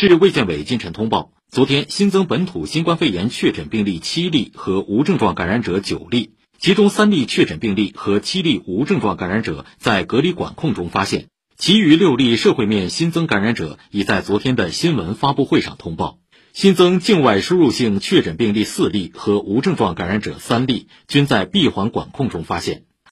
市卫健委今晨通报，昨天新增本土新冠肺炎确诊病例七例和无症状感染者九例，其中三例确诊病例和七例无症状感染者在隔离管控中发现，其余六例社会面新增感染者已在昨天的新闻发布会上通报。新增境外输入性确诊病例四例和无症状感染者三例，均在闭环管控中发现。